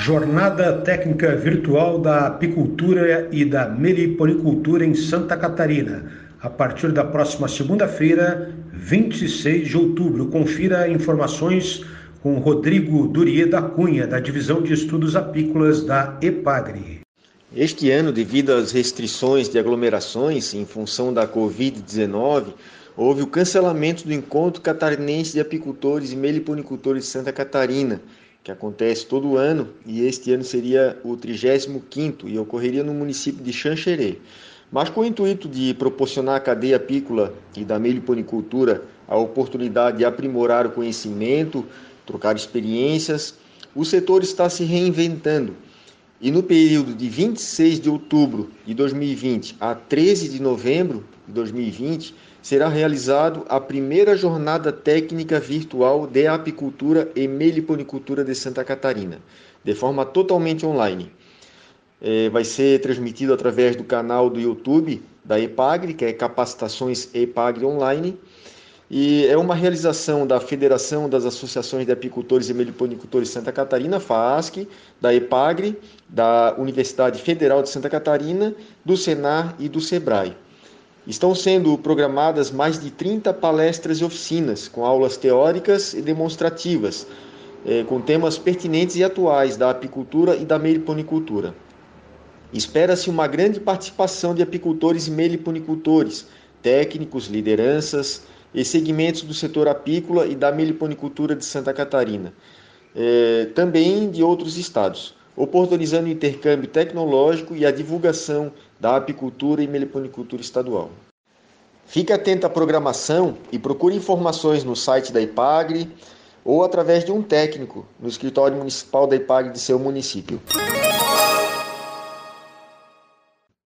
Jornada Técnica Virtual da Apicultura e da Meliponicultura em Santa Catarina, a partir da próxima segunda-feira, 26 de outubro. Confira informações com Rodrigo Durie da Cunha, da Divisão de Estudos Apícolas da EPAGRE. Este ano, devido às restrições de aglomerações em função da Covid-19, houve o cancelamento do Encontro Catarinense de Apicultores e Meliponicultores de Santa Catarina, que acontece todo ano e este ano seria o 35º e ocorreria no município de Xanxerê. Mas com o intuito de proporcionar à cadeia apícola e da meliponicultura a oportunidade de aprimorar o conhecimento, trocar experiências, o setor está se reinventando. E no período de 26 de outubro de 2020 a 13 de novembro de 2020, será realizado a primeira jornada técnica virtual de apicultura e meliponicultura de Santa Catarina, de forma totalmente online. É, vai ser transmitido através do canal do YouTube da EPAGRE, que é Capacitações EPAGRE Online, e é uma realização da Federação das Associações de Apicultores e Meliponicultores Santa Catarina, FAASC, da EPAGRE, da Universidade Federal de Santa Catarina, do Senar e do SEBRAE. Estão sendo programadas mais de 30 palestras e oficinas, com aulas teóricas e demonstrativas, eh, com temas pertinentes e atuais da apicultura e da meliponicultura. Espera-se uma grande participação de apicultores e meliponicultores, técnicos, lideranças e segmentos do setor apícola e da meliponicultura de Santa Catarina, eh, também de outros estados, oportunizando o intercâmbio tecnológico e a divulgação da apicultura e meliponicultura estadual. Fique atento à programação e procure informações no site da IPAGRE ou através de um técnico no escritório municipal da IPAGRE de seu município.